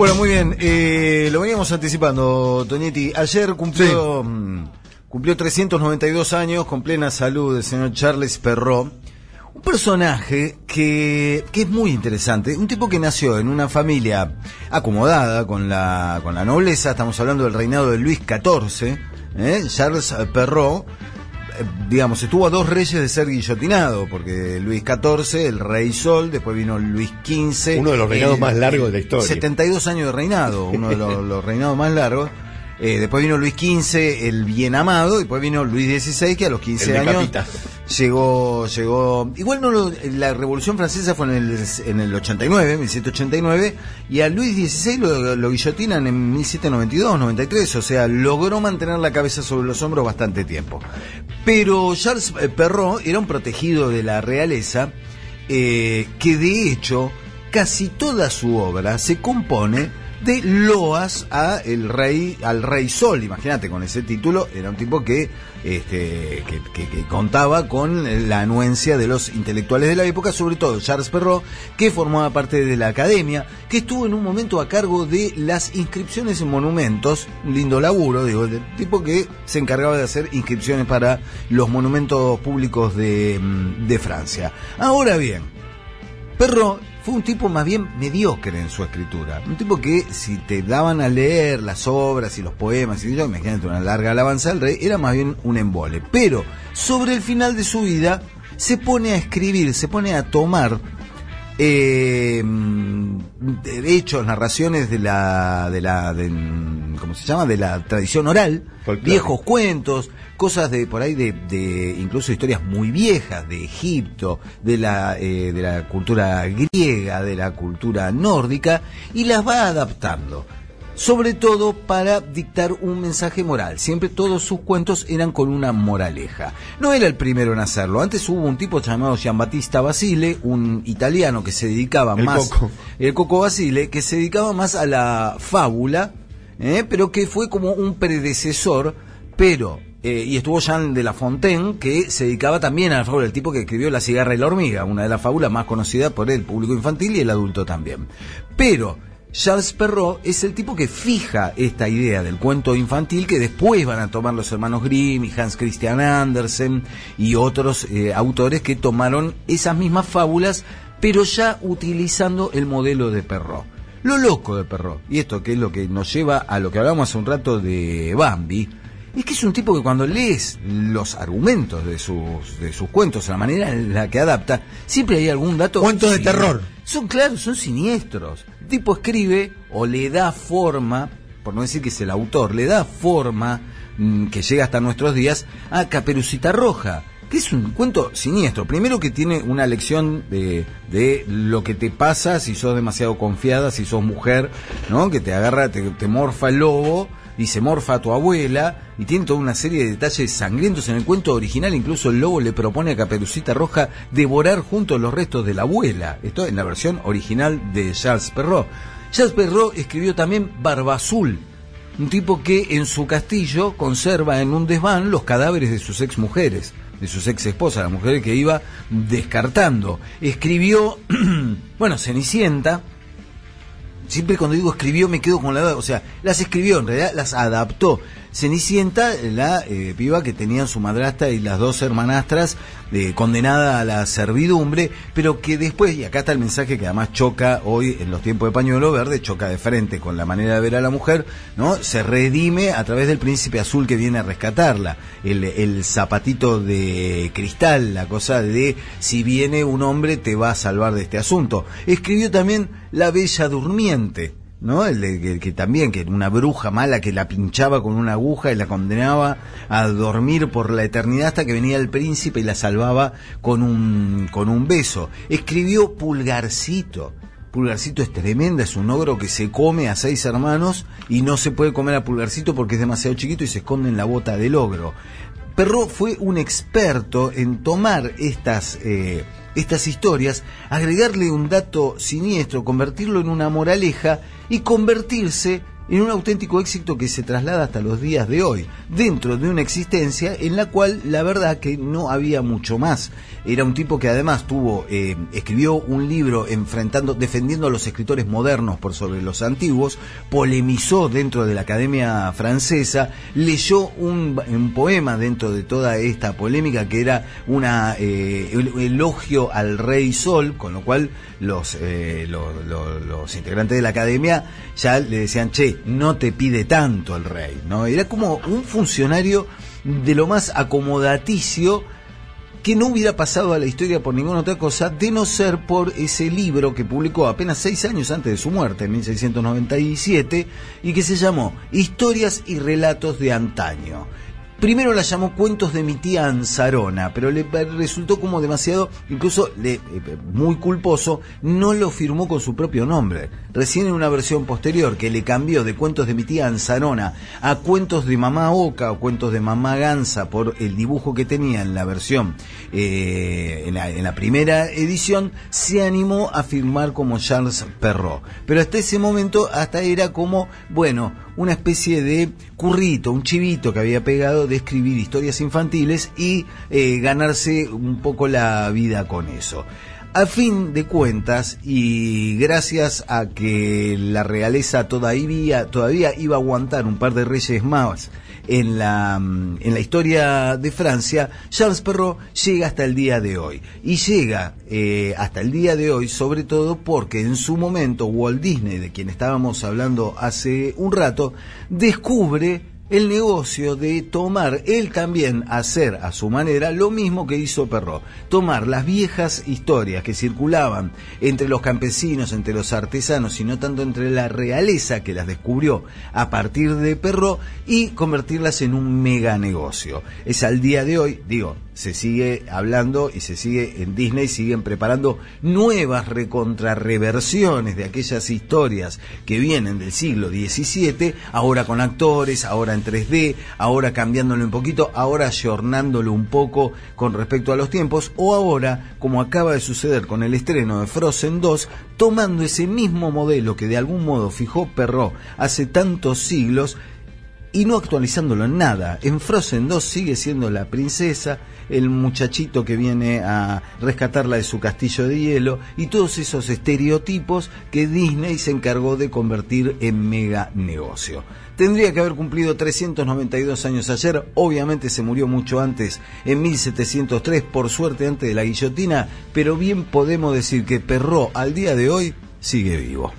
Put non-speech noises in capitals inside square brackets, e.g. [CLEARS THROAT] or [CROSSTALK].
Bueno, muy bien. Eh, lo veníamos anticipando, Toñetti. Ayer cumplió, mm, cumplió 392 años con plena salud el señor Charles Perrault. Un personaje que, que es muy interesante. Un tipo que nació en una familia acomodada con la, con la nobleza. Estamos hablando del reinado de Luis XIV. ¿eh? Charles Perrault digamos, estuvo a dos reyes de ser guillotinado, porque Luis XIV, el rey Sol, después vino Luis XV. Uno de los reinados el- más largos de la historia. 72 años de reinado, uno de los, [LAUGHS] los reinados más largos. Eh, después vino Luis XV, el bien amado, después vino Luis XVI, que a los 15 El años. Llegó, llegó, igual no lo- la revolución francesa fue en el, en el 89, 1789, y a Luis XVI lo, lo guillotinan en 1792, 93, o sea, logró mantener la cabeza sobre los hombros bastante tiempo. Pero Charles eh, Perrault era un protegido de la realeza, eh, que de hecho casi toda su obra se compone de loas a el rey al rey Sol imagínate con ese título era un tipo que este que, que- contaba con la anuencia de los intelectuales de la época sobre todo Charles Perrault que formaba parte de la academia que estuvo en un momento a cargo de las inscripciones en monumentos un lindo laburo digo del tipo que se encargaba de hacer inscripciones para los monumentos públicos de, mm, de Francia. Ahora bien Perro fue un tipo más bien mediocre en su escritura. Un tipo que si te daban a leer las obras y los poemas y yo, imagínate una larga alabanza al rey, era más bien un embole. Pero sobre el final de su vida se pone a escribir, se pone a tomar eh, de hecho narraciones de la de la de, cómo se llama de la tradición oral Folclore. viejos cuentos cosas de por ahí de, de incluso historias muy viejas de Egipto de la eh, de la cultura griega de la cultura nórdica y las va adaptando sobre todo para dictar un mensaje moral. Siempre todos sus cuentos eran con una moraleja. No era el primero en hacerlo. Antes hubo un tipo llamado Giambattista Basile, un italiano que se dedicaba El más, Coco. el Coco Basile, que se dedicaba más a la fábula, ¿eh? pero que fue como un predecesor, pero eh, y estuvo Jean de La Fontaine, que se dedicaba también a la fábula, el tipo que escribió La cigarra y la hormiga, una de las fábulas más conocidas por el público infantil y el adulto también. Pero Charles Perrault es el tipo que fija esta idea del cuento infantil que después van a tomar los hermanos Grimm y Hans Christian Andersen y otros eh, autores que tomaron esas mismas fábulas, pero ya utilizando el modelo de Perrault. Lo loco de Perrault, y esto que es lo que nos lleva a lo que hablábamos hace un rato de Bambi, es que es un tipo que cuando lees los argumentos de sus, de sus cuentos, la manera en la que adapta, siempre hay algún dato. Cuentos de terror. Son claros, son siniestros. Tipo escribe o le da forma, por no decir que es el autor, le da forma mm, que llega hasta nuestros días a Caperucita Roja. Que es un cuento siniestro. Primero que tiene una lección de, de lo que te pasa si sos demasiado confiada, si sos mujer, ¿no? Que te agarra, te, te morfa el lobo y se morfa a tu abuela y tiene toda una serie de detalles sangrientos en el cuento original. Incluso el lobo le propone a Caperucita Roja devorar juntos los restos de la abuela. Esto en la versión original de Charles Perrault. Charles Perrault escribió también Barba Azul un tipo que en su castillo conserva en un desván los cadáveres de sus ex mujeres de sus ex esposas, las mujeres que iba descartando. Escribió, [CLEARS THROAT] bueno, Cenicienta, siempre cuando digo escribió me quedo con la o sea, las escribió, en realidad las adaptó. Cenicienta, la eh, piba que tenían su madrastra y las dos hermanastras eh, condenada a la servidumbre, pero que después, y acá está el mensaje que además choca hoy en los tiempos de pañuelo verde, choca de frente con la manera de ver a la mujer, ¿no? Se redime a través del príncipe azul que viene a rescatarla, el, el zapatito de cristal, la cosa de si viene un hombre te va a salvar de este asunto. Escribió también La Bella Durmiente, ¿no? El de, que, también, que una bruja mala que la pinchaba con una aguja y la condenaba a dormir por la eternidad hasta que venía el príncipe y la salvaba con un, con un beso. Escribió Pulgarcito. Pulgarcito es tremenda, es un ogro que se come a seis hermanos y no se puede comer a Pulgarcito porque es demasiado chiquito y se esconde en la bota del ogro. Perro fue un experto en tomar estas, eh, estas historias, agregarle un dato siniestro, convertirlo en una moraleja y convertirse en un auténtico éxito que se traslada hasta los días de hoy, dentro de una existencia en la cual la verdad que no había mucho más. Era un tipo que además tuvo, eh, escribió un libro enfrentando, defendiendo a los escritores modernos por sobre los antiguos, polemizó dentro de la Academia Francesa, leyó un, poema dentro de toda esta polémica que era una eh, elogio al rey Sol, con lo cual los, eh, los integrantes de la Academia ya le decían, che, no te pide tanto el rey, ¿no? Era como un funcionario de lo más acomodaticio que no hubiera pasado a la historia por ninguna otra cosa, de no ser por ese libro que publicó apenas seis años antes de su muerte, en 1697, y que se llamó Historias y Relatos de Antaño. Primero la llamó Cuentos de mi tía Anzarona, pero le resultó como demasiado, incluso le, eh, muy culposo, no lo firmó con su propio nombre. Recién en una versión posterior que le cambió de Cuentos de mi tía Anzarona a Cuentos de mamá Oca o Cuentos de mamá Gansa por el dibujo que tenía en la versión, eh, en, la, en, la, primera edición, se animó a firmar como Charles Perrault. Pero hasta ese momento, hasta era como, bueno, una especie de currito, un chivito que había pegado de escribir historias infantiles y eh, ganarse un poco la vida con eso. A fin de cuentas, y gracias a que la realeza todavía, todavía iba a aguantar un par de reyes más en la, mm, en la historia de Francia, Charles Perrault llega hasta el día de hoy. Y llega eh, hasta el día de hoy sobre todo porque en su momento Walt Disney, de quien estábamos hablando hace un rato, descubre el negocio de tomar él también hacer a su manera lo mismo que hizo Perrot, tomar las viejas historias que circulaban entre los campesinos, entre los artesanos y no tanto entre la realeza que las descubrió a partir de Perrot y convertirlas en un mega negocio. Es al día de hoy, digo, se sigue hablando y se sigue en Disney, siguen preparando nuevas recontrarreversiones de aquellas historias que vienen del siglo XVII, ahora con actores, ahora en 3D, ahora cambiándolo un poquito, ahora ayornándolo un poco con respecto a los tiempos, o ahora, como acaba de suceder con el estreno de Frozen 2, tomando ese mismo modelo que de algún modo fijó Perrault hace tantos siglos, y no actualizándolo en nada. En Frozen 2 sigue siendo la princesa, el muchachito que viene a rescatarla de su castillo de hielo y todos esos estereotipos que Disney se encargó de convertir en mega negocio. Tendría que haber cumplido 392 años ayer, obviamente se murió mucho antes, en 1703, por suerte antes de la guillotina, pero bien podemos decir que Perró al día de hoy sigue vivo.